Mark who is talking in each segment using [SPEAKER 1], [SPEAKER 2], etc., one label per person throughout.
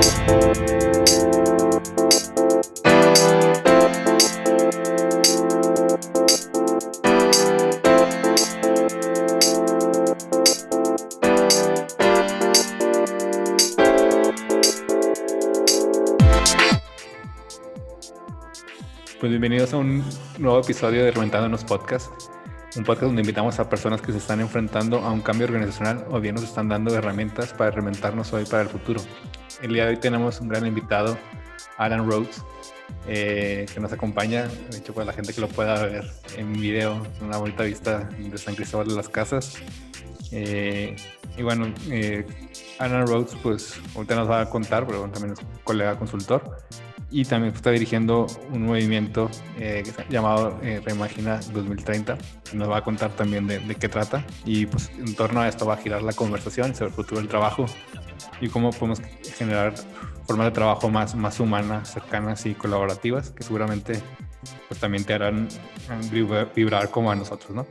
[SPEAKER 1] Pues bienvenidos a un nuevo episodio de Reventándonos Podcast, un podcast donde invitamos a personas que se están enfrentando a un cambio organizacional o bien nos están dando herramientas para reinventarnos hoy para el futuro. El día de hoy tenemos un gran invitado, Alan Rhodes, eh, que nos acompaña, de hecho, para la gente que lo pueda ver en video, una bonita vista de San Cristóbal de las Casas. Eh, y bueno, eh, Alan Rhodes, pues ahorita nos va a contar, pero también es colega consultor y también está dirigiendo un movimiento eh, llamado eh, Reimagina 2030. Nos va a contar también de, qué trata y pues en torno a esto va a girar la conversación sobre el futuro del trabajo y cómo podemos generar formas de trabajo más, más humanas, cercanas y colaborativas que seguramente pues también te harán vibrar como a nosotros, ¿no?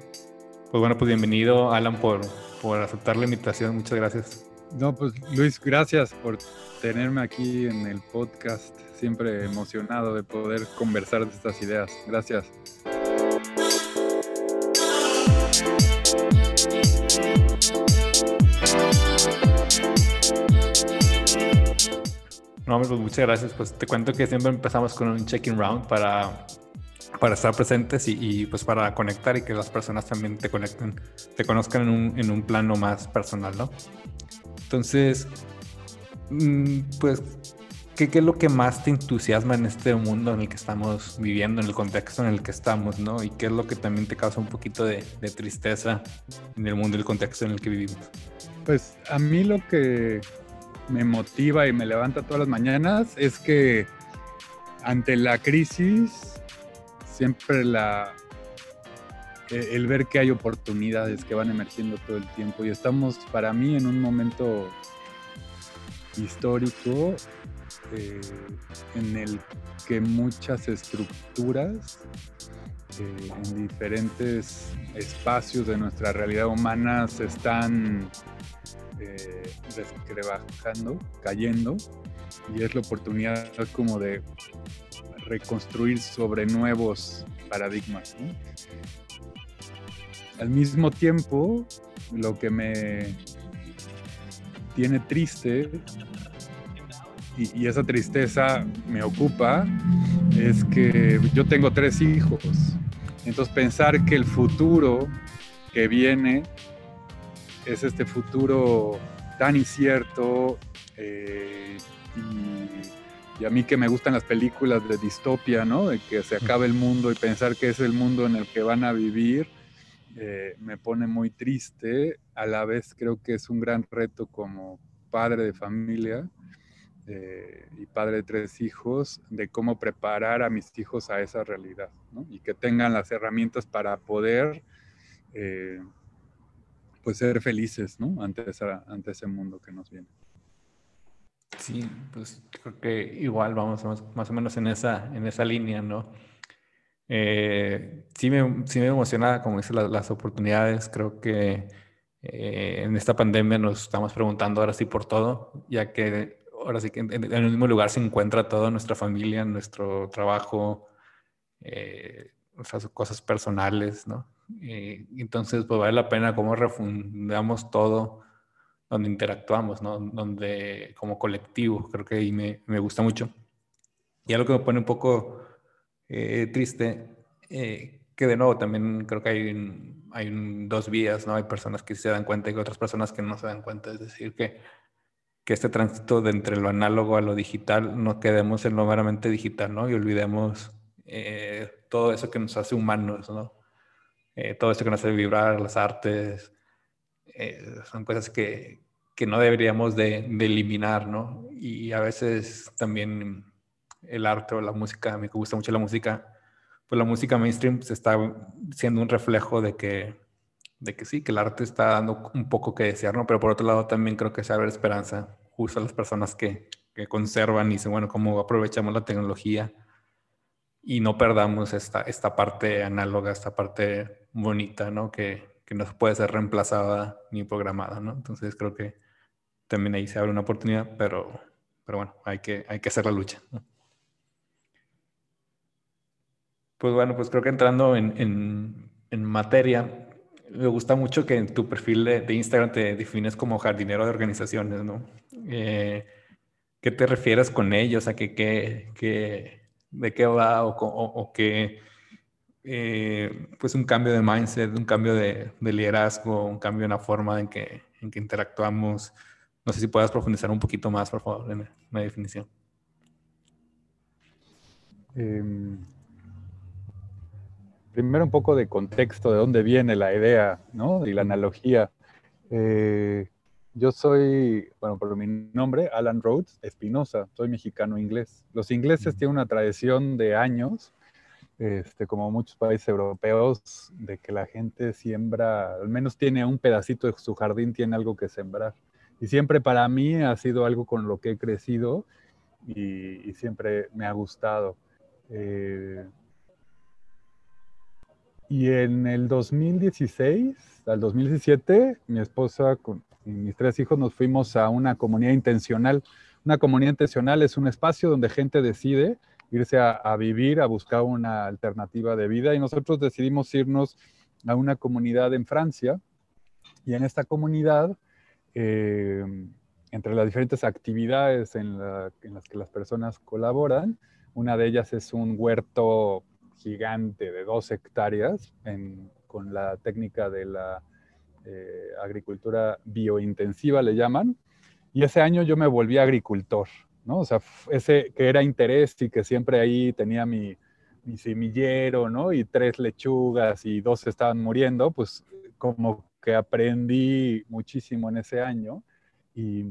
[SPEAKER 1] Pues bueno, pues bienvenido Alan por, por aceptar la invitación. Muchas gracias.
[SPEAKER 2] No, pues Luis, gracias por tenerme aquí en el podcast siempre emocionado de poder conversar de estas ideas. Gracias.
[SPEAKER 1] No, pues muchas gracias. Pues te cuento que siempre empezamos con un check-in round para, para estar presentes y, pues para conectar y que las personas también te conecten, te conozcan en un, en un plano más personal, ¿no? Entonces, mm, pues ¿Qué, es lo que más te entusiasma en este mundo en el que estamos viviendo, en el contexto en el que estamos, ¿no? Y qué es lo que también te causa un poquito de, tristeza en el mundo y el contexto en el que vivimos.
[SPEAKER 2] Pues a mí lo que me motiva y me levanta todas las mañanas es que ante la crisis siempre la e, el ver que hay oportunidades que van emergiendo todo el tiempo y estamos para mí en un momento histórico eh, en el que muchas estructuras eh, en diferentes espacios de nuestra realidad humana se están eh, cayendo, y es la oportunidad como de reconstruir sobre nuevos paradigmas. Al mismo tiempo, lo que me tiene triste y, esa tristeza me ocupa es que yo tengo tres hijos. Entonces pensar que el futuro que viene es este futuro tan incierto eh, y, a mí que me gustan las películas de distopia, ¿no? De que se acabe el mundo y pensar que es el mundo en el que van a vivir, eh, me pone muy triste. A la vez creo que es un gran reto como padre de familia eh, y padre de tres hijos, de cómo preparar a mis hijos a esa realidad, Y que tengan las herramientas para poder, eh, pues, ser felices, ¿no? Ante, ante ese mundo que nos viene.
[SPEAKER 1] Sí, pues creo que igual vamos más, o menos en esa, en esa línea, ¿no? Eh, sí, me, sí me emociona, como dice, las, oportunidades. Creo que en esta pandemia nos estamos preguntando ahora sí por todo, ya que ahora sí que en, el mismo lugar se encuentra toda nuestra familia, nuestro trabajo, eh, cosas personales, ¿no? Eh, entonces, pues vale la pena cómo refundamos todo donde interactuamos, ¿no? Donde, como colectivo, creo que ahí me, me gusta mucho. Y algo que me pone un poco eh, triste, eh, que de nuevo también creo que hay, hay dos vías, ¿no? Hay personas que se dan cuenta y otras personas que no se dan cuenta. Es decir, que que este tránsito de entre lo análogo a lo digital no quedemos en lo meramente digital, ¿no? Y olvidemos eh, todo eso que nos hace humanos, ¿no? Eh, todo eso que nos hace vibrar, las artes, eh, son cosas que, que no deberíamos de, de, eliminar, ¿no? Y a veces también el arte o la música, a mí me gusta mucho la música, pues la música mainstream se está siendo un reflejo de que de que sí, que el arte está dando un poco que desear, ¿no? Pero por otro lado también creo que se abre esperanza justo a las personas que, que conservan y dicen, bueno, ¿cómo aprovechamos la tecnología y no perdamos esta, esta parte análoga, esta parte bonita, ¿no? Que, que no puede ser reemplazada ni programada, ¿no? Entonces creo que también ahí se abre una oportunidad, pero, pero bueno, hay que, hay que hacer la lucha. Pues bueno, pues creo que entrando en, en, materia, me gusta mucho que en tu perfil de, Instagram te defines como jardinero de organizaciones, ¿no? Eh, ¿Qué te refieres con ellos? ¿A qué, qué, de qué va o, qué, eh, pues un cambio de mindset, un cambio de, de, liderazgo, un cambio en la forma en que, interactuamos? No sé si puedas profundizar un poquito más, por favor, en la definición.
[SPEAKER 2] Eh, primero un poco de contexto, de dónde viene la idea, ¿no? Y la analogía. Eh, yo soy, bueno, por mi nombre, Alan Rhodes Espinosa, soy mexicano-inglés. Los ingleses tienen una tradición de años, este, como muchos países europeos, de que la gente siembra, al menos tiene un pedacito de su jardín, tiene algo que sembrar. Y siempre para mí ha sido algo con lo que he crecido y, siempre me ha gustado. Eh, y en el 2016 al 2017, mi esposa con, y mis tres hijos nos fuimos a una comunidad intencional. Una comunidad intencional es un espacio donde gente decide irse a, vivir, a buscar una alternativa de vida y nosotros decidimos irnos a una comunidad en Francia y en esta comunidad, eh, entre las diferentes actividades en, en, las que las personas colaboran, una de ellas es un huerto gigante de dos hectáreas con la técnica de la eh, agricultura biointensiva, le llaman. Y ese año yo me volví agricultor, ¿no? O sea, ese que era interés y que siempre ahí tenía mi, mi semillero, ¿no? Y tres lechugas y dos estaban muriendo, pues como que aprendí muchísimo en ese año y,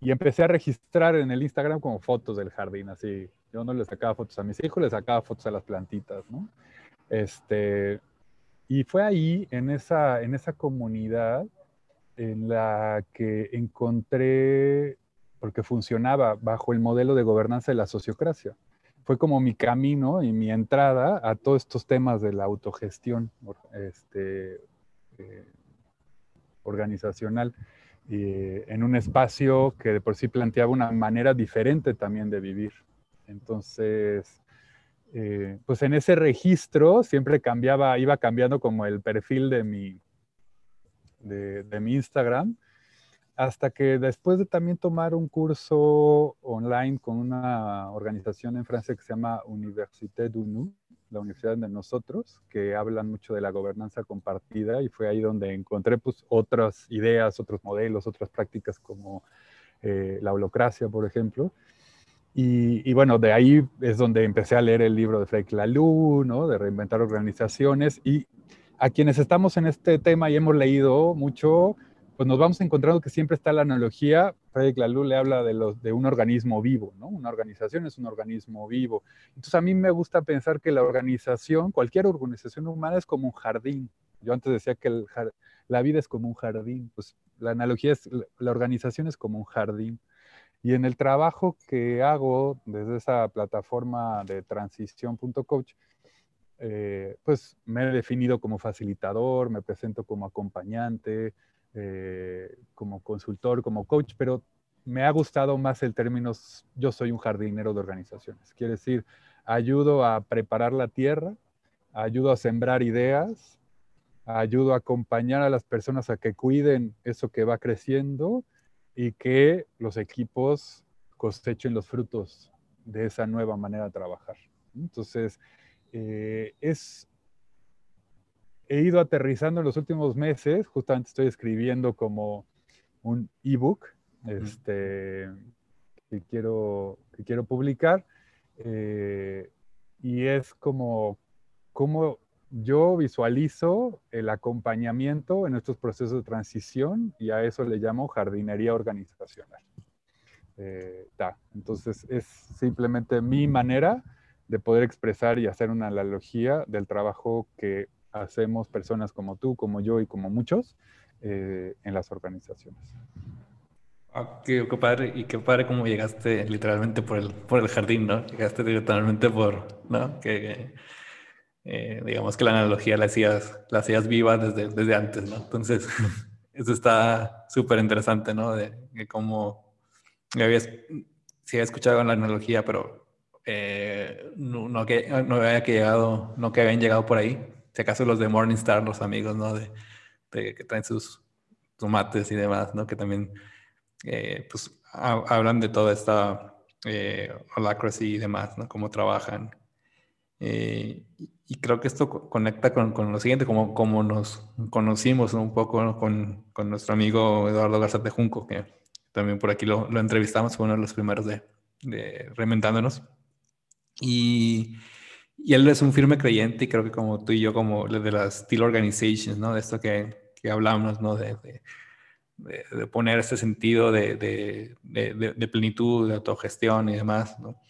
[SPEAKER 2] y empecé a registrar en el Instagram como fotos del jardín, así yo no le sacaba fotos a mis hijos, le sacaba fotos a las plantitas. Este, y fue ahí, en esa, en esa comunidad, en la que encontré, porque funcionaba bajo el modelo de gobernanza de la sociocracia. Fue como mi camino y mi entrada a todos estos temas de la autogestión este, eh, organizacional, en un espacio que de por sí planteaba una manera diferente también de vivir. Entonces, eh, pues en ese registro siempre cambiaba, iba cambiando como el perfil de mi, de, mi Instagram, hasta que después de también tomar un curso online con una organización en Francia que se llama Université du la Universidad de Nosotros, que hablan mucho de la gobernanza compartida y fue ahí donde encontré pues otras ideas, otros modelos, otras prácticas como eh, la holocracia, por ejemplo. Y, bueno, de ahí es donde empecé a leer el libro de Frederick Laloux, ¿no? De reinventar organizaciones. Y a quienes estamos en este tema y hemos leído mucho, pues nos vamos encontrando que siempre está la analogía. Frederick Laloux le habla de un organismo vivo, ¿no? Una organización es un organismo vivo. Entonces a mí me gusta pensar que la organización, cualquier organización humana es como un jardín. Yo antes decía que la vida es como un jardín. Pues la analogía es, la organización es como un jardín. Y en el trabajo que hago desde esa plataforma de transición.coach, eh, pues me he definido como facilitador, me presento como acompañante, eh, como consultor, como coach, pero me ha gustado más el término yo soy un jardinero de organizaciones. Quiere decir, ayudo a preparar la tierra, ayudo a sembrar ideas, ayudo a acompañar a las personas a que cuiden eso que va creciendo y que los equipos cosechen los frutos de esa nueva manera de trabajar. Entonces, eh, es, he ido aterrizando en los últimos meses, justamente estoy escribiendo como un ebook este, que, quiero, que quiero publicar, eh, y es como cómo yo visualizo el acompañamiento en estos procesos de transición y a eso le llamo jardinería organizacional. Eh, Entonces es simplemente mi manera de poder expresar y hacer una analogía del trabajo que hacemos personas como tú, como yo y como muchos eh, en las organizaciones.
[SPEAKER 1] Ah, qué, padre, y qué padre cómo llegaste literalmente por el, por el jardín, ¿no? Llegaste literalmente por, ¿no? Eh, digamos que la analogía la hacías, la hacías viva desde, desde antes, ¿no? Entonces, eso está súper interesante, ¿no? De, cómo habías, sí he escuchado la analogía, pero eh, no, que, no había que llegado, no que habían llegado por ahí. Si acaso los de Morningstar, los amigos, ¿no? De, que traen sus tomates y demás, ¿no? Que también, eh, pues, hablan de toda esta holacracy y demás, ¿no? Cómo trabajan. Eh, y creo que esto conecta con, con, lo siguiente, como, como nos conocimos un poco con, con, nuestro amigo Eduardo Garzate Junco, que también por aquí lo, lo entrevistamos, fue uno de los primeros de, de Reinventándonos. Y, y, él es un firme creyente y creo que como tú y yo, como de las Steel Organizations, ¿no? De esto que, que hablamos, ¿no? De, de, de, poner ese sentido de, de, plenitud, de autogestión y demás, ¿no?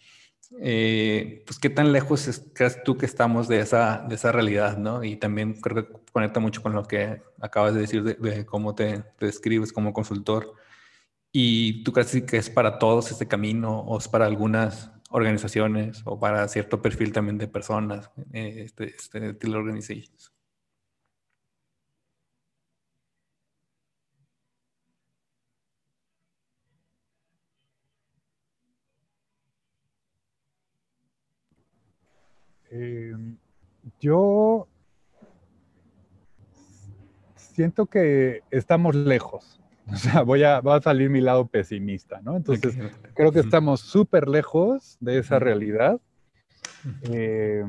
[SPEAKER 1] Eh, pues qué tan lejos crees tú que estamos de esa, de esa realidad, ¿no? Y también creo que conecta mucho con lo que acabas de decir de, cómo te, te, describes como consultor. ¿Y tú crees que es para todos este camino o es para algunas organizaciones o para cierto perfil también de personas, eh, este, este estilo organizations?
[SPEAKER 2] Eh, yo siento que estamos lejos. O sea, voy a, va a salir mi lado pesimista, ¿no? Entonces, creo que estamos súper lejos de esa realidad. Eh,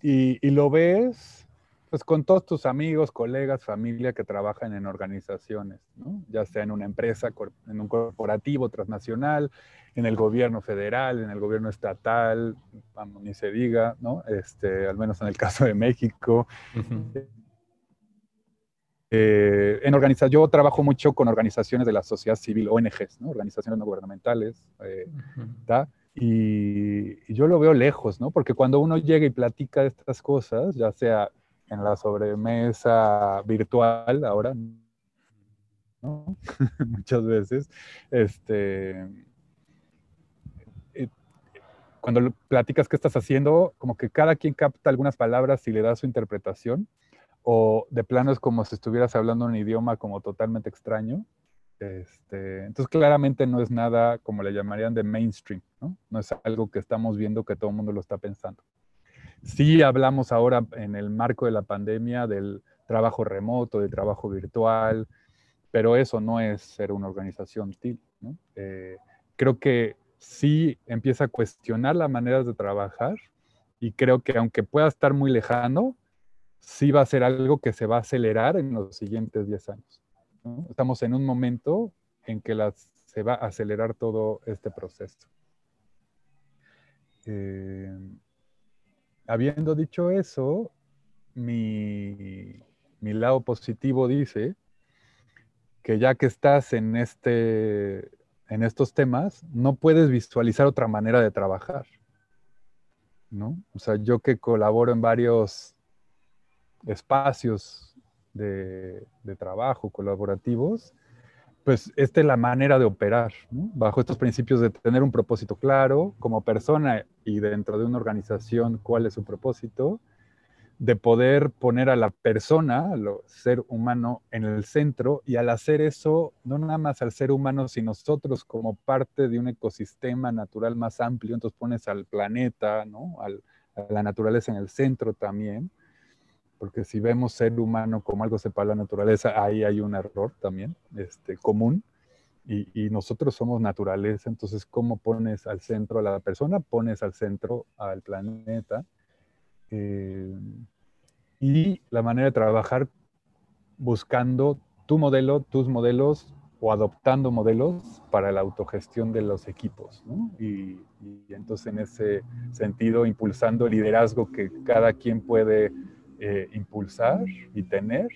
[SPEAKER 2] y, y, lo ves, pues, con todos tus amigos, colegas, familia que trabajan en organizaciones, ¿no? Ya sea en una empresa, en un corporativo transnacional, en el gobierno federal, en el gobierno estatal, vamos, ni se diga, ¿no? Este, al menos en el caso de México. Eh, en organiza yo trabajo mucho con organizaciones de la sociedad civil, ONGs, ¿no? organizaciones no gubernamentales, eh, y, y, yo lo veo lejos, ¿no? Porque cuando uno llega y platica de estas cosas, ya sea en la sobremesa virtual ahora, ¿no? muchas veces, este, cuando platicas qué estás haciendo, como que cada quien capta algunas palabras y le da su interpretación, o de plano es como si estuvieras hablando un idioma como totalmente extraño. Este, entonces, claramente no es nada como le llamarían de mainstream, ¿no? No es algo que estamos viendo que todo el mundo lo está pensando. Sí hablamos ahora en el marco de la pandemia del trabajo remoto, del trabajo virtual, pero eso no es ser una organización TIL, ¿no? Eh, creo que sí empieza a cuestionar las maneras de trabajar y creo que aunque pueda estar muy lejano, sí va a ser algo que se va a acelerar en los siguientes 10 años. Estamos en un momento en que se va a acelerar todo este proceso. Eh, habiendo dicho eso, mi, mi lado positivo dice que ya que estás en este en estos temas, no puedes visualizar otra manera de trabajar. ¿no? O sea, yo que colaboro en varios espacios de, trabajo colaborativos, pues esta es la manera de operar, bajo estos principios de tener un propósito claro como persona y dentro de una organización cuál es su propósito, de poder poner a la persona, al ser humano, en el centro y al hacer eso, no nada más al ser humano, sino nosotros como parte de un ecosistema natural más amplio, entonces pones al planeta, ¿no? a la naturaleza en el centro también, porque si vemos ser humano como algo separado de la naturaleza, ahí hay un error también este, común. Y, nosotros somos naturaleza, entonces, ¿cómo pones al centro a la persona? Pones al centro al planeta. Eh, y la manera de trabajar buscando tu modelo, tus modelos o adoptando modelos para la autogestión de los equipos. Y, entonces en ese sentido impulsando el liderazgo que cada quien puede eh, impulsar y tener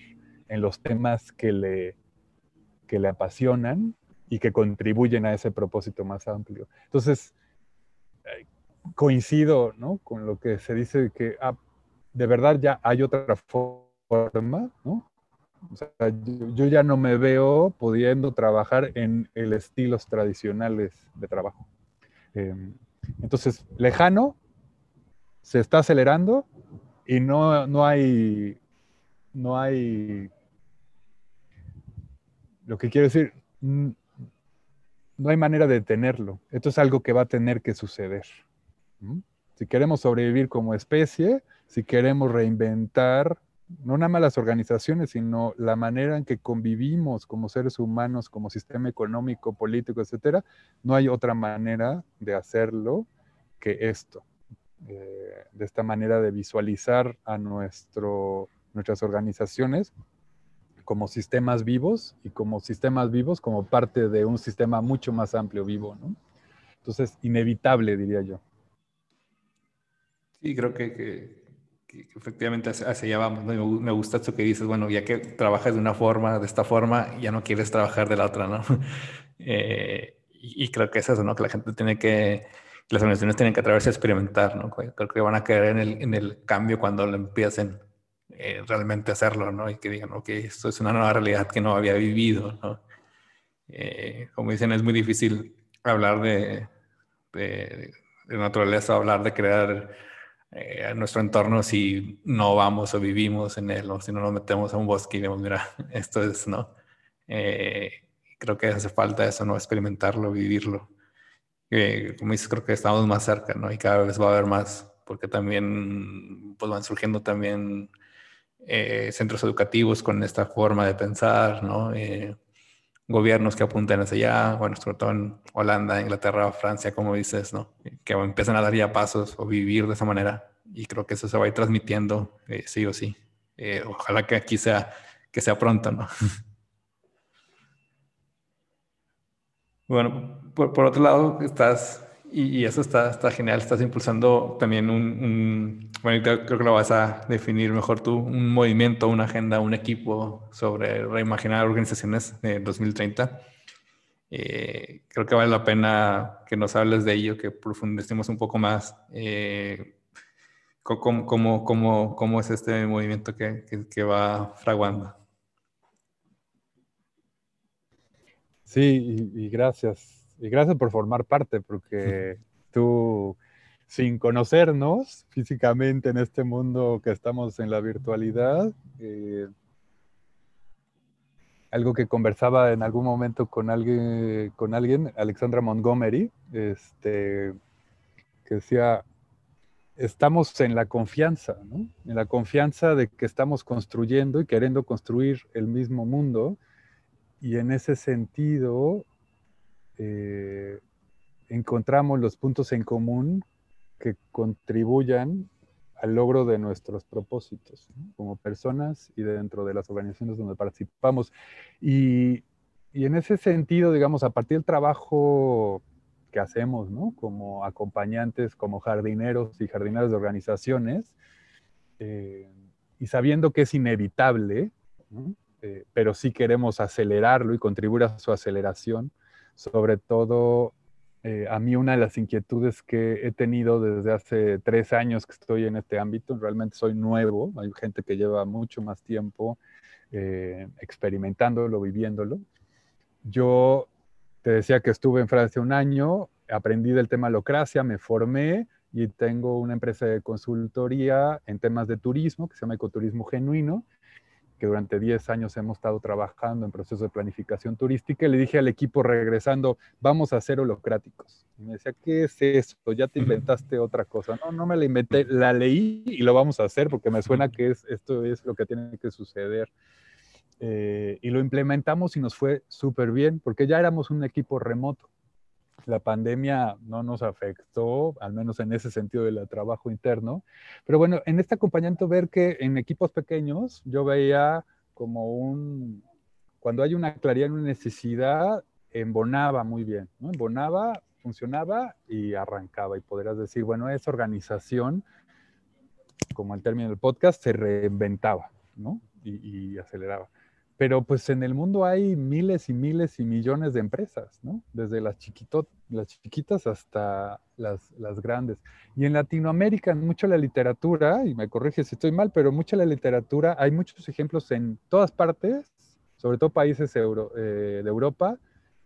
[SPEAKER 2] en los temas que le, que le apasionan y que contribuyen a ese propósito más amplio. Entonces, eh, coincido ¿no? con lo que se dice que ah, de verdad ya hay otra forma, ¿no? O sea, yo, ya no me veo pudiendo trabajar en el estilos tradicionales de trabajo. Em, entonces, lejano, se está acelerando y no, no hay, no hay, lo que quiero decir, no hay manera de detenerlo. Esto es algo que va a tener que suceder. Si queremos sobrevivir como especie, si queremos reinventar no nada más las organizaciones, sino la manera en que convivimos como seres humanos, como sistema económico, político, etcétera, no hay otra manera de hacerlo que esto. Eh, de esta manera de visualizar a nuestro, nuestras organizaciones como sistemas vivos y como sistemas vivos como parte de un sistema mucho más amplio vivo, ¿no? Entonces, inevitable, diría yo.
[SPEAKER 1] Sí, creo que, efectivamente hacia, allá vamos. Me gusta esto que dices, bueno, ya que trabajas de una forma, de esta forma, ya no quieres trabajar de la otra, ¿no? Eh, y, creo que es eso, ¿no? Que la gente tiene que, las organizaciones tienen que atreverse a experimentar, ¿no? Creo que van a caer en el, cambio cuando lo empiecen eh, realmente hacerlo, ¿no? Y que digan, ok, esto es una nueva realidad que no había vivido, ¿no? Eh, como dicen, es muy difícil hablar de naturaleza, hablar de crear eh, nuestro entorno si no vamos o vivimos en él, o si no nos metemos a un bosque y vemos, mira, esto es, ¿no? Eh, creo que hace falta eso, ¿no? Experimentarlo, vivirlo. Como dices, creo que estamos más cerca, ¿no? Y cada vez va a haber más, porque también, pues van surgiendo también eh, centros educativos con esta forma de pensar, ¿no? Eh, gobiernos que apunten hacia allá, bueno, sobre todo en Holanda, Inglaterra, Francia, como dices, ¿no? Que empiezan a dar ya pasos o vivir de esa manera. Y creo que eso se va a ir transmitiendo eh, sí o sí. ojalá que aquí sea, que sea pronto, ¿no? bueno, por, por otro lado, estás y, eso está, está genial, estás impulsando también un, bueno, creo, que lo vas a definir mejor tú, un movimiento, una agenda, un equipo sobre reimaginar organizaciones de 2030. Eh, creo que vale la pena que nos hables de ello, que profundicemos un poco más. Eh, ¿cómo, cómo, cómo, cómo, es este movimiento que, que, que va fraguando?
[SPEAKER 2] Sí, y, y gracias y gracias por formar parte, porque tú, sin conocernos físicamente en este mundo que estamos en la virtualidad, eh, algo que conversaba en algún momento con alguien, con alguien Alexandra Montgomery, este, que decía, estamos en la confianza, ¿no? en la confianza de que estamos construyendo y queriendo construir el mismo mundo, y en ese sentido eh, encontramos los puntos en común que contribuyan al logro de nuestros propósitos como personas y dentro de las organizaciones donde participamos. Y, y, en ese sentido, digamos, a partir del trabajo que hacemos, ¿no? Como acompañantes, como jardineros y jardineras de organizaciones, eh, y sabiendo que es inevitable, eh, pero sí queremos acelerarlo y contribuir a su aceleración, sobre todo eh, a mí una de las inquietudes que he tenido desde hace tres años que estoy en este ámbito, realmente soy nuevo, hay gente que lleva mucho más tiempo eh, experimentándolo, viviéndolo. Yo te decía que estuve en Francia un año, aprendí del tema locracia, me formé y tengo una empresa de consultoría en temas de turismo que se llama Ecoturismo Genuino que durante 10 años hemos estado trabajando en procesos de planificación turística, y le dije al equipo regresando, vamos a ser holocráticos. Y me decía, ¿qué es esto? Ya te inventaste otra cosa. No, no me la inventé, la leí y lo vamos a hacer porque me suena que es, esto es lo que tiene que suceder. Eh, y lo implementamos y nos fue súper bien porque ya éramos un equipo remoto la pandemia no nos afectó, al menos en ese sentido del trabajo interno. Pero bueno, en este acompañamiento ver que en equipos pequeños yo veía como un, cuando hay una claridad, una necesidad, embonaba muy bien, ¿no? Embonaba, funcionaba y arrancaba. Y podrías decir, bueno, esa organización, como el término del podcast, se reinventaba, ¿no? y aceleraba. Pero pues en el mundo hay miles y miles y millones de empresas, ¿no? Desde las, las chiquitas hasta las, las, grandes. Y en Latinoamérica, mucho la literatura, y me corrige si estoy mal, pero mucha la literatura, hay muchos ejemplos en todas partes, sobre todo países eh, de Europa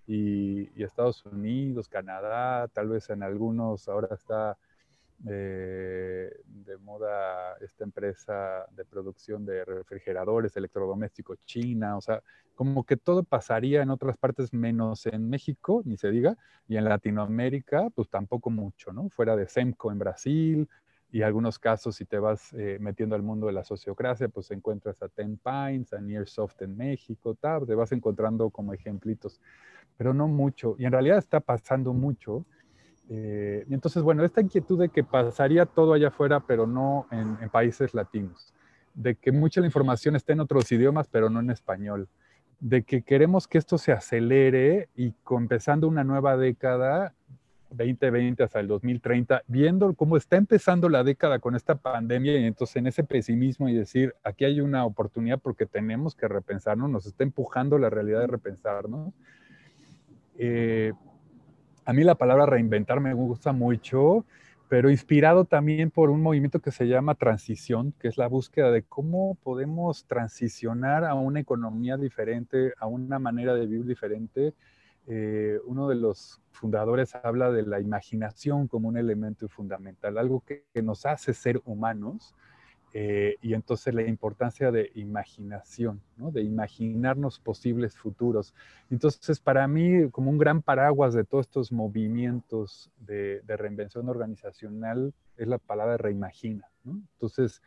[SPEAKER 2] y, Estados Unidos, Canadá, tal vez en algunos, ahora está eh, de moda esta empresa de producción de refrigeradores electrodomésticos china, o sea, como que todo pasaría en otras partes menos en México, ni se diga, y en Latinoamérica, pues tampoco mucho, ¿no? Fuera de Semco en Brasil, y algunos casos, si te vas eh, metiendo al mundo de la sociocracia, pues encuentras a Ten Pines, a Nearsoft en México, tal, te vas encontrando como ejemplitos, pero no mucho. Y en realidad está pasando mucho eh, entonces, bueno, esta inquietud de que pasaría todo allá afuera, pero no en, países latinos, de que mucha la información está en otros idiomas, pero no en español, de que queremos que esto se acelere y empezando una nueva década, 2020 hasta el 2030, viendo cómo está empezando la década con esta pandemia y entonces en ese pesimismo y decir, aquí hay una oportunidad porque tenemos que repensarnos, nos está empujando la realidad de repensarnos. Eh, a mí la palabra reinventar me gusta mucho, pero inspirado también por un movimiento que se llama transición, que es la búsqueda de cómo podemos transicionar a una economía diferente, a una manera de vivir diferente. Eh, uno de los fundadores habla de la imaginación como un elemento fundamental, algo que nos hace ser humanos eh, y entonces la importancia de imaginación, ¿no? de imaginarnos posibles futuros. Entonces, para mí, como un gran paraguas de todos estos movimientos de, reinvención organizacional, es la palabra reimagina. ¿no? Entonces,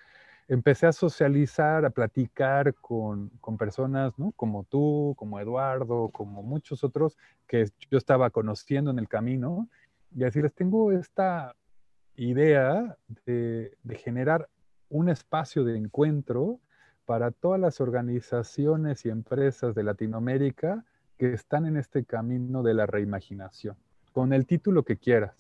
[SPEAKER 2] empecé a socializar, a platicar con, con personas ¿no? como tú, como Eduardo, como muchos otros que yo estaba conociendo en el camino y decirles, tengo esta idea de, de generar un espacio de encuentro para todas las organizaciones y empresas de Latinoamérica que están en este camino de la reimaginación, con el título que quieras.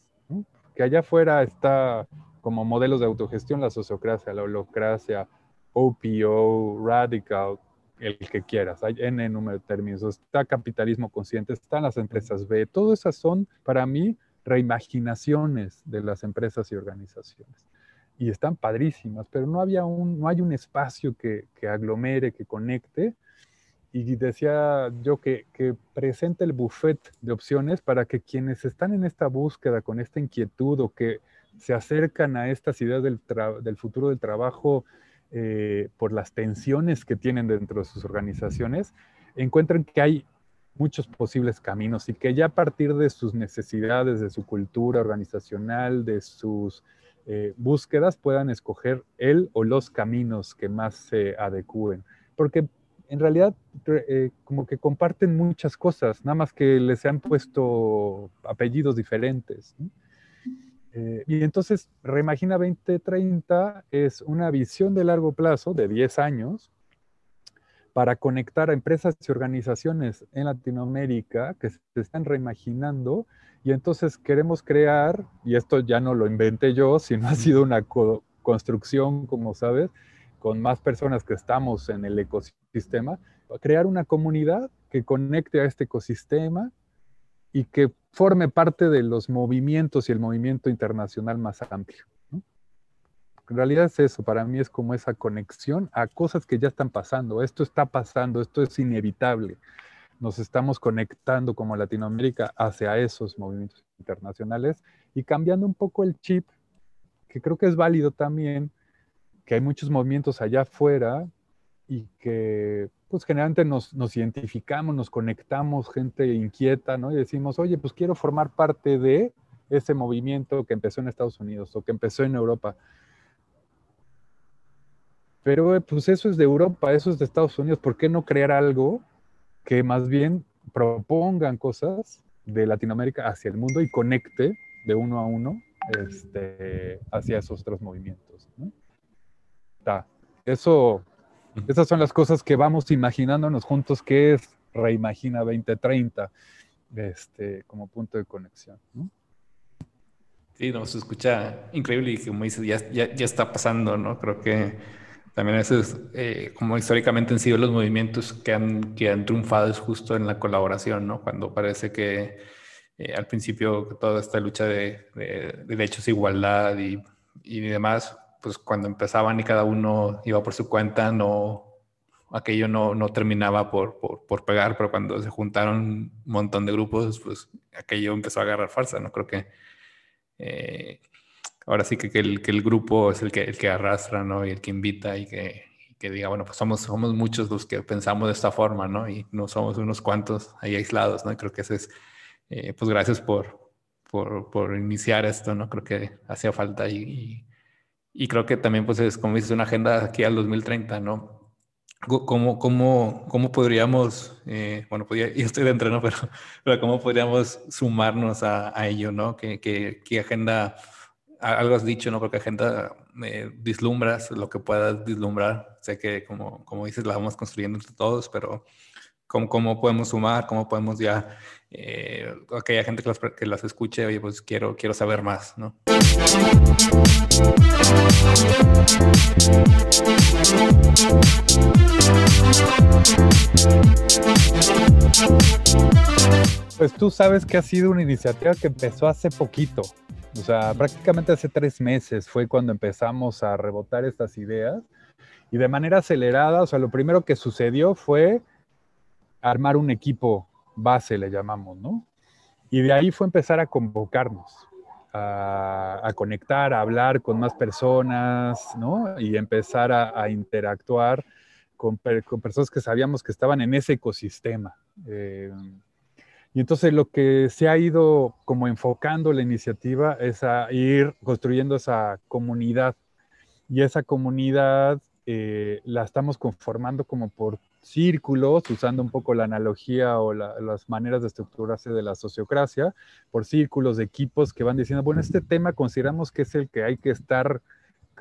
[SPEAKER 2] Que allá afuera está como modelos de autogestión la sociocracia, la holocracia, OPO, radical, el que quieras. Hay N número de términos. Está capitalismo consciente, están las empresas B. Todas esas son, para mí, reimaginaciones de las empresas y organizaciones y están padrísimas, pero no, había un, no hay un espacio que, que aglomere, que conecte. Y decía yo que, que presente el buffet de opciones para que quienes están en esta búsqueda, con esta inquietud o que se acercan a estas ideas del, del futuro del trabajo eh, por las tensiones que tienen dentro de sus organizaciones, encuentren que hay muchos posibles caminos y que ya a partir de sus necesidades, de su cultura organizacional, de sus eh, búsquedas puedan escoger el o los caminos que más se adecúen. Porque en realidad eh, como que comparten muchas cosas, nada más que les han puesto apellidos diferentes. Eh, y entonces Reimagina 2030 es una visión de largo plazo, de 10 años, para conectar a empresas y organizaciones en Latinoamérica que se están reimaginando y entonces queremos crear, y esto ya no lo inventé yo, sino ha sido una construcción, como sabes, con más personas que estamos en el ecosistema, crear una comunidad que conecte a este ecosistema y que forme parte de los movimientos y el movimiento internacional más amplio. En realidad es eso, para mí es como esa conexión a cosas que ya están pasando. Esto está pasando, esto es inevitable nos estamos conectando como Latinoamérica hacia esos movimientos internacionales y cambiando un poco el chip, que creo que es válido también, que hay muchos movimientos allá afuera y que pues generalmente nos, nos identificamos, nos conectamos, gente inquieta, ¿no? Y decimos, oye, pues quiero formar parte de ese movimiento que empezó en Estados Unidos o que empezó en Europa. Pero pues eso es de Europa, eso es de Estados Unidos, ¿por qué no crear algo que más bien propongan cosas de Latinoamérica hacia el mundo y conecte de uno a uno este, hacia esos otros movimientos. Eso, esas son las cosas que vamos imaginándonos juntos, que es Reimagina 2030 este, como punto de conexión.
[SPEAKER 1] Sí, nos se escucha increíble y como dices, ya, ya, ya está pasando, ¿no? Creo que también eso es eh, como históricamente han sido los movimientos que han, que han triunfado es justo en la colaboración, ¿no? Cuando parece que eh, al principio toda esta lucha de, derechos, igualdad y, y, demás, pues cuando empezaban y cada uno iba por su cuenta, no, aquello no, no terminaba por, por, por, pegar, pero cuando se juntaron un montón de grupos, pues aquello empezó a agarrar fuerza, ¿no? Creo que... Eh, ahora sí que, que, el, que el grupo es el que, el que arrastra, ¿no? Y el que invita y que, que diga, bueno, pues somos, somos muchos los que pensamos de esta forma, ¿no? Y no somos unos cuantos ahí aislados, ¿no? Y creo que eso es, eh, pues gracias por, por, por, iniciar esto, ¿no? Creo que hacía falta y, y, creo que también, pues es, como dices, una agenda aquí al 2030, ¿no? ¿Cómo, cómo, cómo podríamos, eh, bueno, podría, yo estoy dentro, ¿no? Pero, pero ¿cómo podríamos sumarnos a, a ello, ¿no? ¿Qué, qué, qué agenda algo has dicho, ¿no? Porque gente eh, vislumbras lo que puedas vislumbrar. Sé que, como, como dices, la vamos construyendo entre todos, pero ¿cómo, cómo podemos sumar? ¿Cómo podemos ya, eh, aquella gente que las, que las escuche, oye, pues quiero, quiero saber más, ¿no?
[SPEAKER 2] Pues tú sabes que ha sido una iniciativa que empezó hace poquito. O sea, prácticamente hace tres meses fue cuando empezamos a rebotar estas ideas y de manera acelerada, o sea, lo primero que sucedió fue armar un equipo base, le llamamos, ¿no? Y de ahí fue empezar a convocarnos, a, conectar, a hablar con más personas, ¿no? Y empezar a, interactuar con, personas que sabíamos que estaban en ese ecosistema. Eh, y entonces lo que se ha ido como enfocando la iniciativa es a ir construyendo esa comunidad. Y esa comunidad eh, la estamos conformando como por círculos, usando un poco la analogía o las maneras de estructurarse de la sociocracia, por círculos de equipos que van diciendo, bueno, este tema consideramos que es el que hay que estar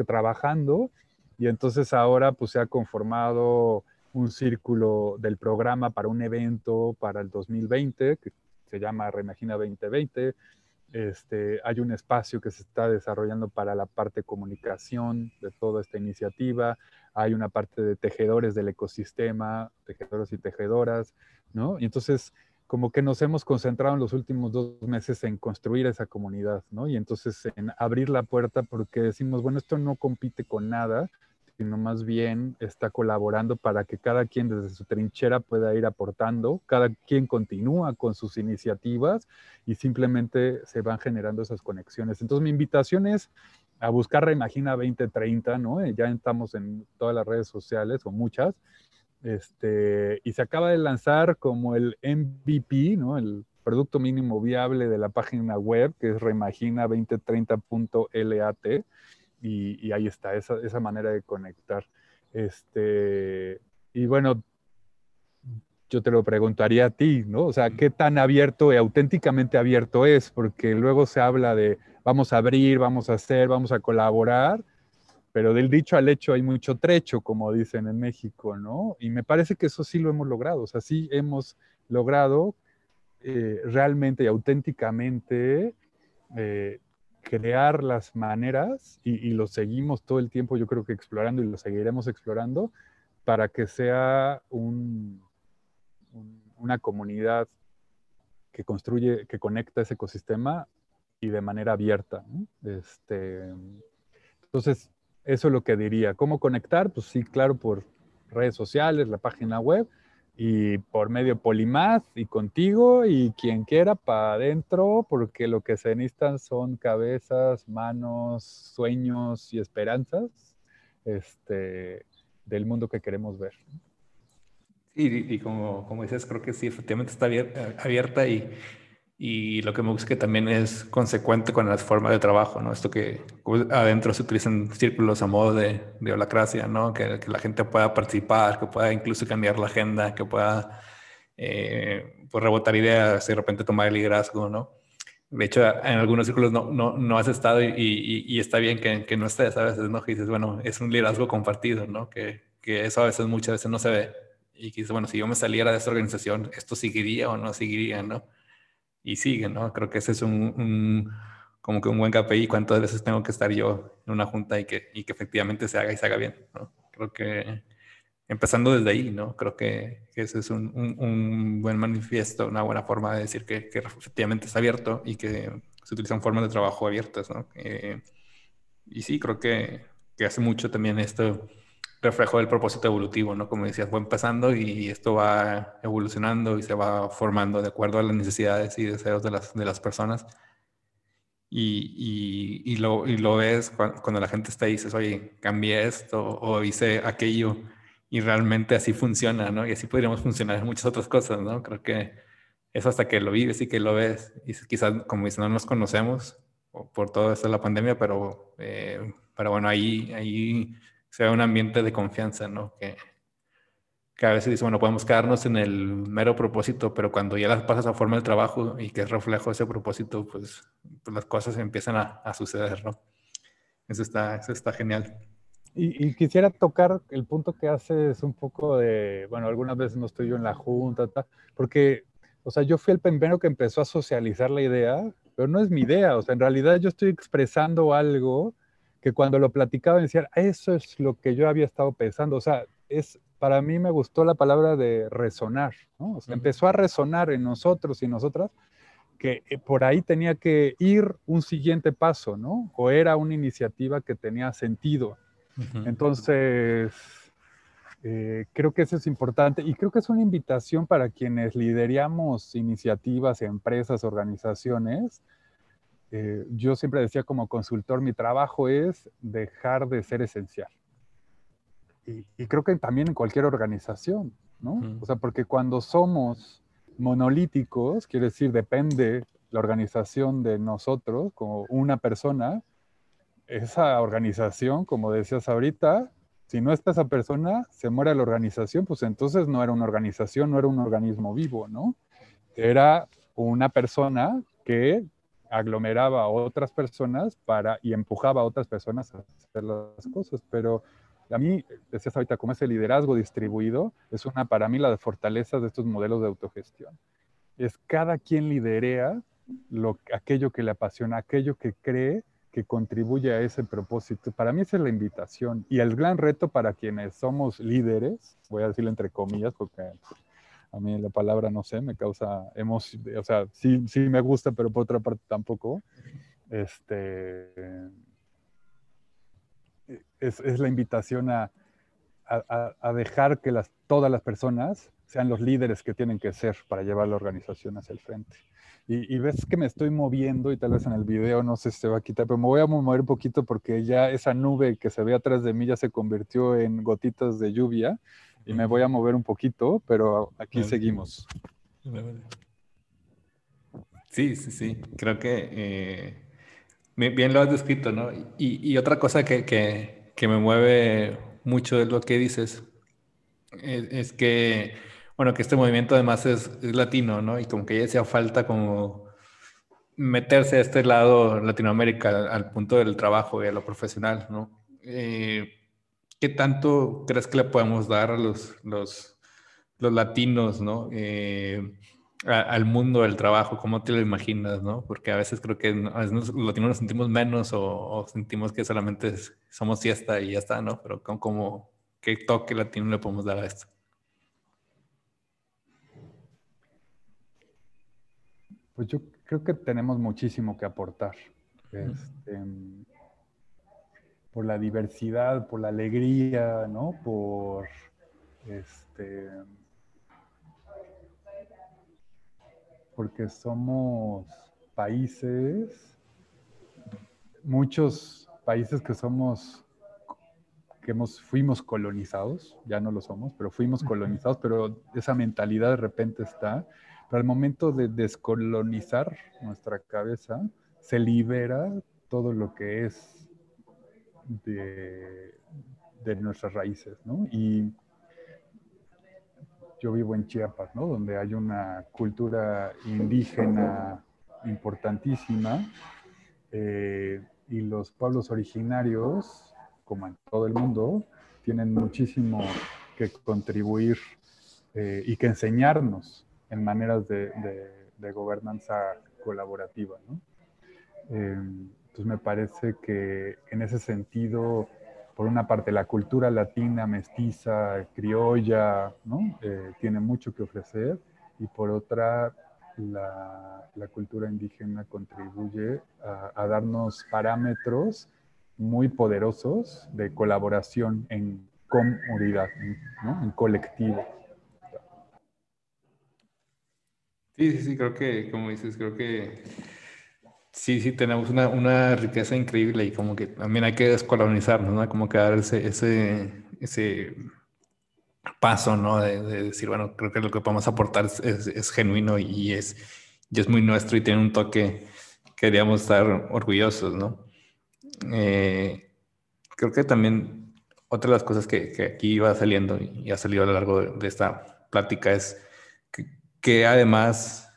[SPEAKER 2] trabajando y entonces ahora pues se ha conformado un círculo del programa para un evento para el 2020 que se llama Reimagina 2020. Este, hay un espacio que se está desarrollando para la parte comunicación de toda esta iniciativa. Hay una parte de tejedores del ecosistema, tejedores y tejedoras, ¿no? Y entonces, como que nos hemos concentrado en los últimos dos meses en construir esa comunidad, ¿no? Y entonces en abrir la puerta porque decimos, bueno, esto no compite con nada, sino más bien está colaborando para que cada quien desde su trinchera pueda ir aportando, cada quien continúa con sus iniciativas y simplemente se van generando esas conexiones. Entonces mi invitación es a buscar Reimagina 2030, ¿no? Eh, ya estamos en todas las redes sociales o muchas, este, y se acaba de lanzar como el MVP, ¿no? El producto mínimo viable de la página web, que es reimagina2030.lat y, ahí está, esa, esa, manera de conectar. Este, y bueno, yo te lo preguntaría a ti, ¿no? O sea, ¿qué tan abierto y auténticamente abierto es? Porque luego se habla de vamos a abrir, vamos a hacer, vamos a colaborar, pero del dicho al hecho hay mucho trecho, como dicen en México, ¿no? Y me parece que eso sí lo hemos logrado, o sea, sí hemos logrado eh, realmente y auténticamente eh, crear las maneras y, lo seguimos todo el tiempo, yo creo que explorando y lo seguiremos explorando para que sea un, una comunidad que construye, que conecta ese ecosistema y de manera abierta. Este, entonces, eso es lo que diría. ¿Cómo conectar? Pues sí, claro, por redes sociales, la página web, y por medio Polimaz y contigo y quien quiera para adentro, porque lo que se necesitan son cabezas, manos, sueños y esperanzas este, del mundo que queremos ver.
[SPEAKER 1] Y, y como, como dices, creo que sí, efectivamente está abierta y, y lo que me gusta que también es consecuente con las formas de trabajo, ¿no? Esto que adentro se utilizan círculos a modo de, de holacracia, ¿no? Que, que, la gente pueda participar, que pueda incluso cambiar la agenda, que pueda eh, pues rebotar ideas y de repente tomar el liderazgo, ¿no? De hecho, en algunos círculos no, no, no has estado y, y, y, está bien que, que no estés, a veces, ¿no? Que dices, bueno, es un liderazgo compartido, ¿no? Que, que eso a veces, muchas veces no se ve. Y que dices, bueno, si yo me saliera de esta organización, ¿esto seguiría o no seguiría, no? Y sigue, ¿no? Creo que ese es un, como que un buen KPI, cuántas veces tengo que estar yo en una junta y que, y que efectivamente se haga y se haga bien, ¿no? Creo que empezando desde ahí, ¿no? Creo que, que ese es un, un, buen manifiesto, una buena forma de decir que, que, efectivamente está abierto y que se utilizan formas de trabajo abiertas, ¿no? Eh, y sí, creo que, que hace mucho también esto reflejo del propósito evolutivo, ¿no? Como decías, fue empezando y esto va evolucionando y se va formando de acuerdo a las necesidades y deseos de las, de las personas. y, y, lo, y lo ves cuando, la gente está ahí y dices, oye, cambié esto o hice aquello y realmente así funciona, ¿no? Y así podríamos funcionar en muchas otras cosas, ¿no? Creo que es hasta que lo vives y que lo ves. Y quizás, como dicen, no nos conocemos por todo esto de la pandemia, pero, eh, pero bueno, ahí, ahí se ve un ambiente de confianza, ¿no? Que, que a veces dice, bueno, podemos quedarnos en el mero propósito, pero cuando ya las pasas a forma del trabajo y que es reflejo ese propósito, pues, pues las cosas empiezan a, a, suceder, ¿no? Eso está, eso está genial.
[SPEAKER 2] Y, y, quisiera tocar el punto que haces un poco de, bueno, algunas veces no estoy yo en la junta, porque, o sea, yo fui el primero que empezó a socializar la idea, pero no es mi idea, o sea, en realidad yo estoy expresando algo que cuando lo platicaba decía, eso es lo que yo había estado pensando, o sea, es para mí me gustó la palabra de resonar, ¿no? O sea, empezó a resonar en nosotros y nosotras que eh, por ahí tenía que ir un siguiente paso, ¿no? O era una iniciativa que tenía sentido. Entonces, eh, creo que eso es importante y creo que es una invitación para quienes lideramos iniciativas, empresas, organizaciones. Eh, yo siempre decía como consultor, mi trabajo es dejar de ser esencial y, creo que también en cualquier organización, ¿no? O sea, porque cuando somos monolíticos, quiere decir, depende la organización de nosotros, como una persona, esa organización, como decías ahorita, si no está esa persona, se muere la organización, pues entonces no era una organización, no era un organismo vivo, ¿no? Era una persona que aglomeraba a otras personas para y empujaba a otras personas a hacer las cosas, pero a mí, decías ahorita, como ese liderazgo distribuido, es una para mí la de fortaleza de estos modelos de autogestión. Es cada quien liderea lo, aquello que le apasiona, aquello que cree que contribuye a ese propósito. Para mí esa es la invitación y el gran reto para quienes somos líderes, voy a decirlo entre comillas porque a mí la palabra no sé, me causa emoción, o sea, sí, sí me gusta, pero por otra parte tampoco. Este, es, la invitación a, dejar que todas las personas sean los líderes que tienen que ser para llevar la organización hacia el frente. Y, ves que me estoy moviendo y tal vez en el video no sé si se va a quitar, pero me voy a mover un poquito porque ya esa nube que se ve atrás de mí ya se convirtió en gotitas de lluvia y me voy a mover un poquito, pero aquí seguimos.
[SPEAKER 1] Sí, sí, sí. Creo que eh, bien lo has descrito, ¿no? Y, otra cosa que, que me mueve mucho de lo que dices es, que, bueno, que este movimiento además es, latino, ¿no? Y como que ya hacía falta como meterse a este lado Latinoamérica al, punto del trabajo y a lo profesional, ¿no? Eh, ¿Qué tanto crees que le podemos dar a los, los, los latinos, ¿no? Eh, al mundo del trabajo, ¿cómo te lo imaginas, no? Porque a veces creo que a veces los latinos nos sentimos menos o, sentimos que solamente somos siesta y ya está, ¿no? Pero ¿cómo, qué toque latino le podemos dar a esto?
[SPEAKER 2] Pues yo creo que tenemos muchísimo que aportar. Este, por la diversidad, por la alegría, ¿no? Por este porque somos países, muchos países que somos, que hemos, fuimos colonizados, ya no lo somos, pero fuimos colonizados, pero esa mentalidad de repente está. Pero al momento de descolonizar nuestra cabeza, se libera todo lo que es de, de nuestras raíces, ¿no? Y yo vivo en Chiapas, ¿no? Donde hay una cultura indígena importantísima eh, y los pueblos originarios, como en todo el mundo, tienen muchísimo que contribuir eh, y que enseñarnos en maneras de, gobernanza colaborativa, ¿no? Eh, entonces me parece que en ese sentido por una parte la cultura latina, mestiza, criolla, ¿no? Eh, tiene mucho que ofrecer y por otra la, cultura indígena contribuye a, darnos parámetros muy poderosos de colaboración en comunidad, en colectivo.
[SPEAKER 1] Sí, sí, sí, creo que, como dices, creo que Sí, sí, tenemos una, una, riqueza increíble y como que también hay que descolonizarnos, ¿no? Como que dar ese, ese, ese paso, ¿no? De, decir, bueno, creo que lo que podemos aportar es, es, genuino y es, y es muy nuestro y tiene un toque que deberíamos estar orgullosos, ¿no? Eh, creo que también otra de las cosas que, que, aquí iba saliendo y ha salido a lo largo de, esta plática es que, que además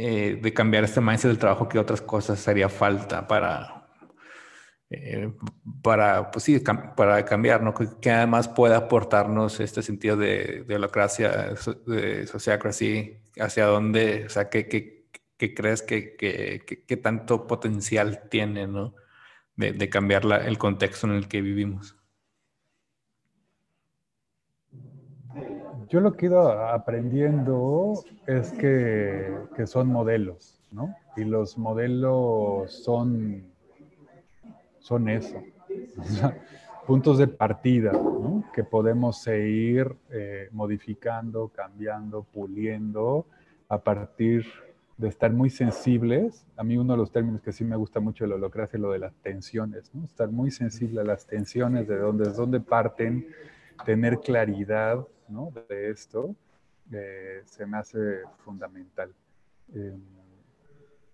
[SPEAKER 1] eh, de cambiar este mindset del trabajo, que otras cosas haría falta para, eh, para, pues sí, para cambiar, ¿no? Que, además pueda aportarnos este sentido de, de holocracia, de sociocracia, hacia dónde, o sea, qué, qué, crees que, que, tanto potencial tiene, ¿no? De, de cambiar la, el contexto en el que vivimos.
[SPEAKER 2] Yo lo que he aprendiendo es que, son modelos, ¿no? Y los modelos son, son eso, puntos de partida, ¿no? Que podemos seguir eh, modificando, cambiando, puliendo a partir de estar muy sensibles. A mí uno de los términos que sí me gusta mucho de la holocracia es lo de las tensiones, ¿no? Estar muy sensible a las tensiones, de dónde, de dónde parten, tener claridad de esto eh, se me hace fundamental. Em,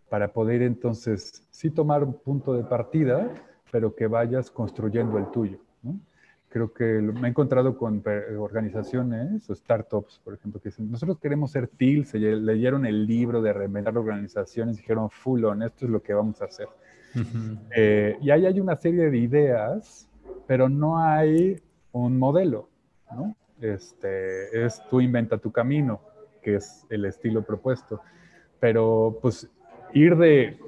[SPEAKER 2] para poder entonces sí tomar un punto de partida, pero que vayas construyendo el tuyo. Creo que me he encontrado con organizaciones o startups, por ejemplo, que dicen, nosotros queremos ser TIL, se leyeron el libro de remendar organizaciones, dijeron, full on, esto es lo que vamos a hacer. Eh, y ahí hay una serie de ideas, pero no hay un modelo, ¿no? Este, es tú inventa tu camino, que es el estilo propuesto. Pero pues ir de,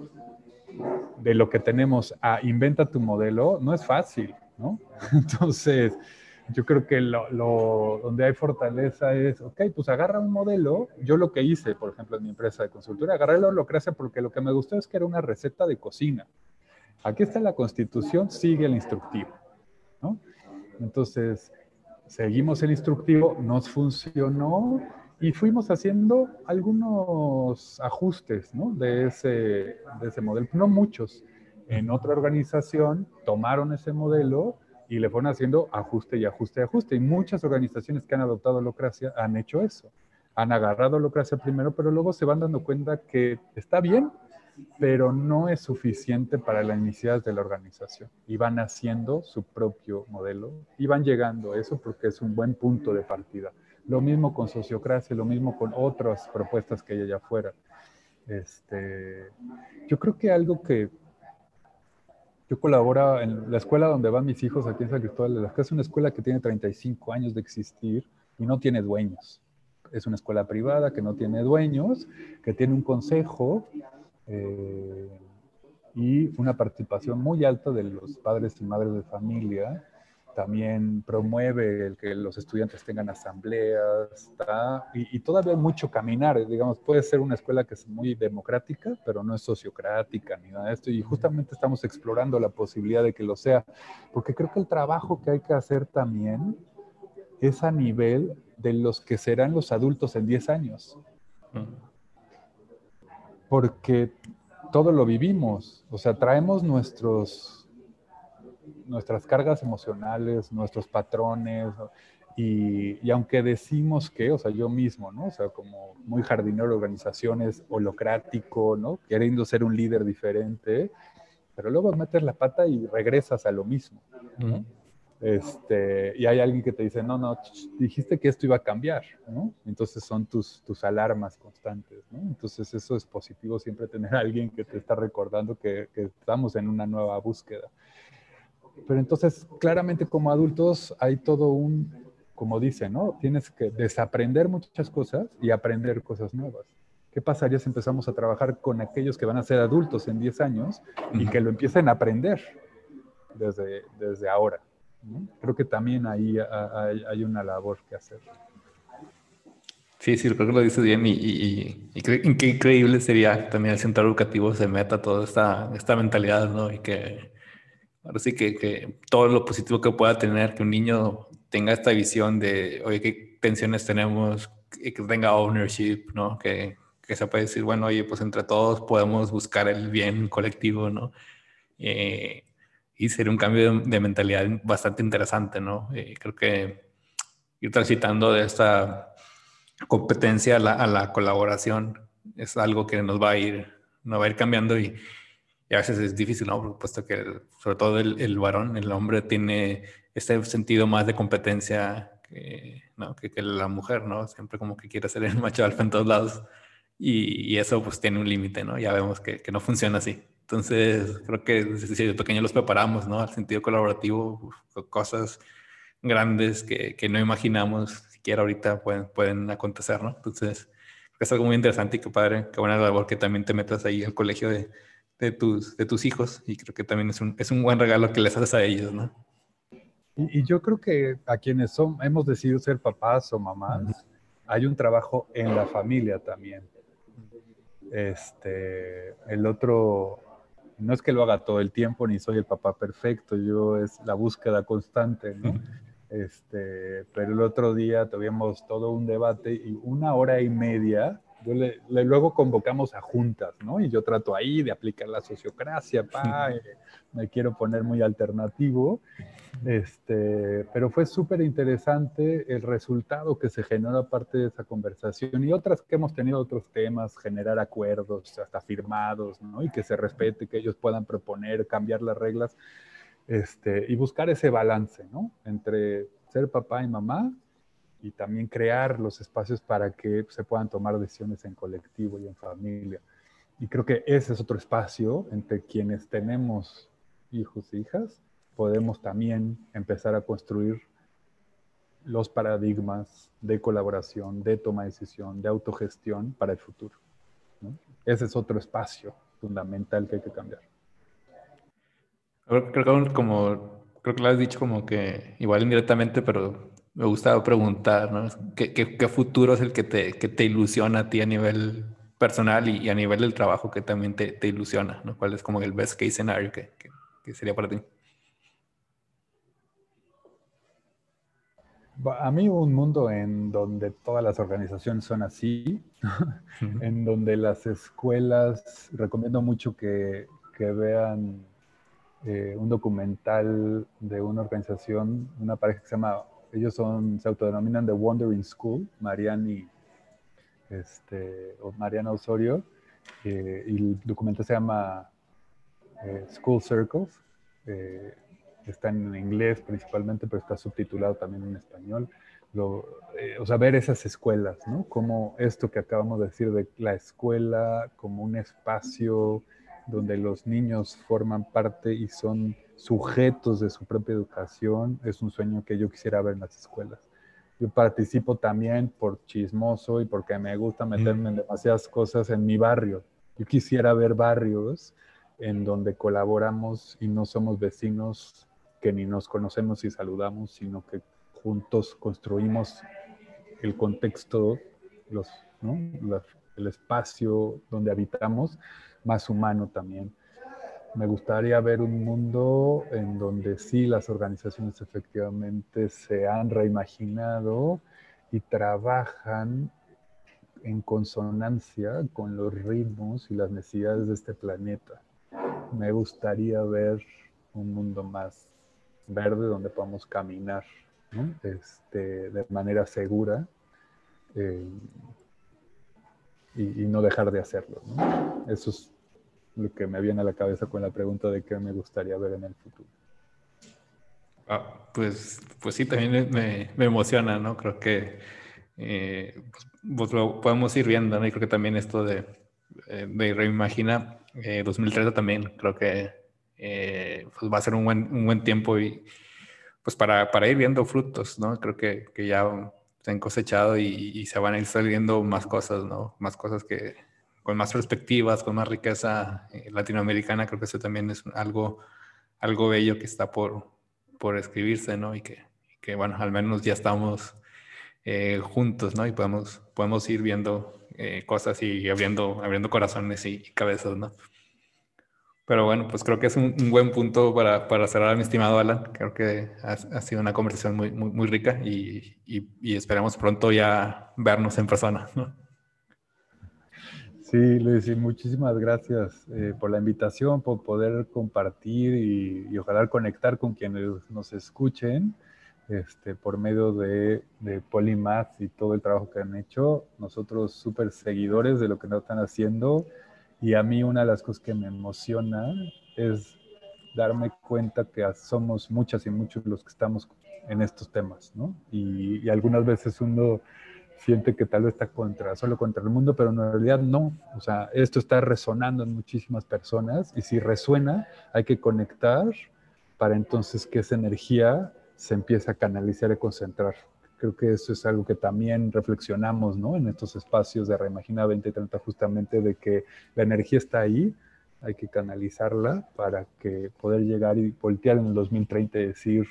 [SPEAKER 2] de lo que tenemos a inventa tu modelo no es fácil, ¿no? Entonces, yo creo que lo, donde hay fortaleza es, ok, pues agarra un modelo. Yo lo que hice, por ejemplo, en mi empresa de consultoría, agarré la holocracia porque lo que me gustó es que era una receta de cocina. Aquí está la constitución, sigue el instructivo, ¿no? Entonces, seguimos el instructivo, nos funcionó y fuimos haciendo algunos ajustes ¿no? de, ese, de ese modelo, no muchos. En otra organización tomaron ese modelo y le fueron haciendo ajuste y ajuste y ajuste. Y muchas organizaciones que han adoptado Holocracia han hecho eso. Han agarrado Holocracia primero, pero luego se van dando cuenta que está bien, pero no es suficiente para la iniciativa de la organización. Y van haciendo su propio modelo y van llegando a eso porque es un buen punto de partida. Lo mismo con sociocracia, lo mismo con otras propuestas que hay allá afuera. Este, yo creo que algo que yo colaboro en la escuela donde van mis hijos aquí en San Cristóbal de las Casas, es una escuela que tiene 35 años de existir y no tiene dueños. Es una escuela privada que no tiene dueños, que tiene un consejo eh, y una participación muy alta de los padres y madres de familia. También promueve el que los estudiantes tengan asambleas, y, todavía hay mucho caminar, digamos, puede ser una escuela que es muy democrática, pero no es sociocrática ni nada de esto, y justamente estamos explorando la posibilidad de que lo sea, porque creo que el trabajo que hay que hacer también es a nivel de los que serán los adultos en 10 años porque todo lo vivimos, o sea, traemos nuestros, nuestras cargas emocionales, nuestros patrones, y, aunque decimos que, o sea, yo mismo, ¿no? O sea, como muy jardinero organizaciones, holocrático, ¿no? Queriendo ser un líder diferente, pero luego metes la pata y regresas a lo mismo, ¿no? Este, y hay alguien que te dice, no, no, dijiste que esto iba a cambiar, ¿no? Entonces son tus, tus alarmas constantes, ¿no? Entonces eso es positivo siempre tener a alguien que te está recordando que, que estamos en una nueva búsqueda. Pero entonces, claramente como adultos hay todo un, como dice, ¿no? Tienes que desaprender muchas cosas y aprender cosas nuevas. ¿Qué pasaría si empezamos a trabajar con aquellos que van a ser adultos en 10 años y que lo empiecen a aprender desde, desde ahora? Creo que también ahí hay, una labor que hacer.
[SPEAKER 1] Sí, sí, creo que lo dices bien y, y, y qué increíble sería también el centro educativo se meta toda esta, esta mentalidad, ¿no? Y que ahora sí que, que, todo lo positivo que pueda tener, que un niño tenga esta visión de, oye, qué tensiones tenemos, que tenga ownership, ¿no? Que, que se puede decir, bueno, oye, pues entre todos podemos buscar el bien colectivo, ¿no? Eh, y sería un cambio de, mentalidad bastante interesante, ¿no? Eh, creo que ir transitando de esta competencia a la, a la, colaboración es algo que nos va a ir, nos va a ir cambiando y, y a veces es difícil, ¿no? Puesto que sobre todo el, el, varón, el hombre tiene este sentido más de competencia que, ¿no? que, que, la mujer, ¿no? Siempre como que quiere ser el macho alfa en todos lados y, y eso pues tiene un límite, ¿no? Ya vemos que, que, no funciona así. Entonces creo que desde pequeños los preparamos, ¿no? Al sentido colaborativo, cosas grandes que, que no imaginamos siquiera ahorita pueden, pueden acontecer, ¿no? Entonces es algo muy interesante y qué padre, qué buena labor que también te metas ahí al colegio de, de, tus, de tus hijos y creo que también es un, es un buen regalo que les haces a ellos, ¿no?
[SPEAKER 2] Y, y yo creo que a quienes son, hemos decidido ser papás o mamás, uh -huh. hay un trabajo en la familia también. Este, el otro, no es que lo haga todo el tiempo, ni soy el papá perfecto, yo es la búsqueda constante, ¿no? Este, pero el otro día tuvimos todo un debate y una hora y media, yo le, le, luego convocamos a juntas, ¿no? Y yo trato ahí de aplicar la sociocracia, pa, eh, me quiero poner muy alternativo, este, pero fue súper interesante el resultado que se generó a parte de esa conversación y otras que hemos tenido otros temas, generar acuerdos hasta firmados. Y que se respete, que ellos puedan proponer, cambiar las reglas, este, y buscar ese balance. Entre ser papá y mamá y también crear los espacios para que se puedan tomar decisiones en colectivo y en familia. Y creo que ese es otro espacio entre quienes tenemos hijos e hijas podemos también empezar a construir los paradigmas de colaboración, de toma de decisión, de autogestión para el futuro. ¿no? Ese es otro espacio fundamental que hay que cambiar.
[SPEAKER 1] Creo que como creo que lo has dicho como que igual indirectamente, pero me gusta preguntar, ¿no? ¿Qué, qué, qué futuro es el que te, que te, ilusiona a ti a nivel personal y, y, a nivel del trabajo que también te, te ilusiona? ¿no? ¿Cuál es como el best case scenario que, que sería para ti?
[SPEAKER 2] A mí un mundo en donde todas las organizaciones son así, en donde las escuelas, recomiendo mucho que, que vean eh, un documental de una organización, una pareja que se llama, ellos son, se autodenominan The Wandering School, Mariani, este, o Mariana Osorio, eh, y el documental se llama eh, School Circles. Está en inglés principalmente, pero está subtitulado también en español. Lo, eh, o sea, ver esas escuelas, ¿no? Como esto que acabamos de decir de la escuela como un espacio donde los niños forman parte y son sujetos de su propia educación, es un sueño que yo quisiera ver en las escuelas. Yo participo también por chismoso y porque me gusta meterme en demasiadas cosas en mi barrio. Yo quisiera ver barrios en donde colaboramos y no somos vecinos ni nos conocemos y saludamos, sino que juntos construimos el contexto, el espacio donde habitamos, más humano también. Me gustaría ver un mundo en donde sí las organizaciones efectivamente se han reimaginado y trabajan en consonancia con los ritmos y las necesidades de este planeta. Me gustaría ver un mundo más verde donde podamos caminar ¿no? este, de manera segura eh, y, y, no dejar de hacerlo. ¿no? Eso es lo que me viene a la cabeza con la pregunta de qué me gustaría ver en el futuro.
[SPEAKER 1] Ah, pues, pues sí, también me, me emociona, ¿no? Creo que eh, pues, pues, lo podemos ir viendo, ¿no? Y creo que también esto de, eh, de Reimagina eh, 2030 también creo que eh, pues va a ser un buen, un buen tiempo y pues para, para ir viendo frutos, ¿no? Creo que, que ya se han cosechado y, y, se van a ir saliendo más cosas, ¿no? Más cosas que con más perspectivas, con más riqueza eh, latinoamericana, creo que eso también es algo, algo bello que está por, por escribirse, ¿no? Y que, que, bueno, al menos ya estamos eh, juntos, ¿no? Y podemos, podemos ir viendo eh, cosas y abriendo, abriendo corazones y, y, cabezas, ¿no? Pero bueno, pues creo que es un, un buen punto para, para, cerrar, mi estimado Alan. Creo que ha, ha sido una conversación muy, muy, muy rica y, y, y, esperamos pronto ya vernos en persona, ¿no?
[SPEAKER 2] Sí, Luis, y muchísimas gracias eh, por la invitación, por poder compartir y, ojalá conectar con quienes nos escuchen este, por medio de, de Polymath y todo el trabajo que han hecho. Nosotros súper seguidores de lo que nos están haciendo y a mí una de las cosas que me emociona es darme cuenta que somos muchas y muchos los que estamos en estos temas, ¿no? Y, algunas veces uno siente que tal vez está contra, solo contra el mundo, pero en realidad no. O sea, esto está resonando en muchísimas personas y si resuena, hay que conectar para entonces que esa energía se empiece a canalizar y concentrar. Creo que eso es algo que también reflexionamos, ¿no? En estos espacios de Reimagina 2030, justamente de que la energía está ahí, hay que canalizarla para que poder llegar y voltear en el 2030 y decir,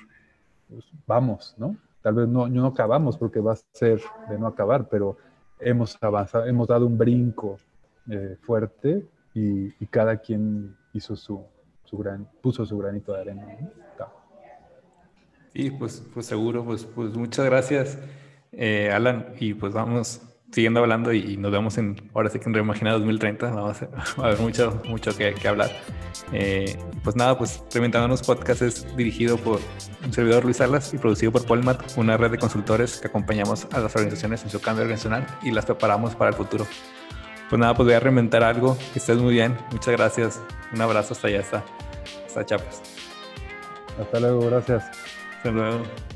[SPEAKER 2] pues, vamos, ¿no? Tal vez no, no acabamos porque va a ser de no acabar, pero hemos avanzado, hemos dado un brinco eh, fuerte y, cada quien hizo su, su, gran, puso su granito de arena.
[SPEAKER 1] Sí, pues, pues seguro, pues, pues muchas gracias, eh, Alan, y pues vamos siguiendo hablando y, nos vemos en, ahora sí que en Reimagina 2030, vamos a, a ver mucho, mucho que, hablar. Eh, pues nada, pues Reinventándonos Podcast es dirigido por un servidor Luis Salas y producido por Polmat, una red de consultores que acompañamos a las organizaciones en su cambio organizacional y las preparamos para el futuro. Pues nada, pues voy a reinventar algo, que estés muy bien, muchas gracias, un abrazo hasta allá, hasta, hasta Chiapas.
[SPEAKER 2] Hasta luego, gracias.
[SPEAKER 1] Hasta luego.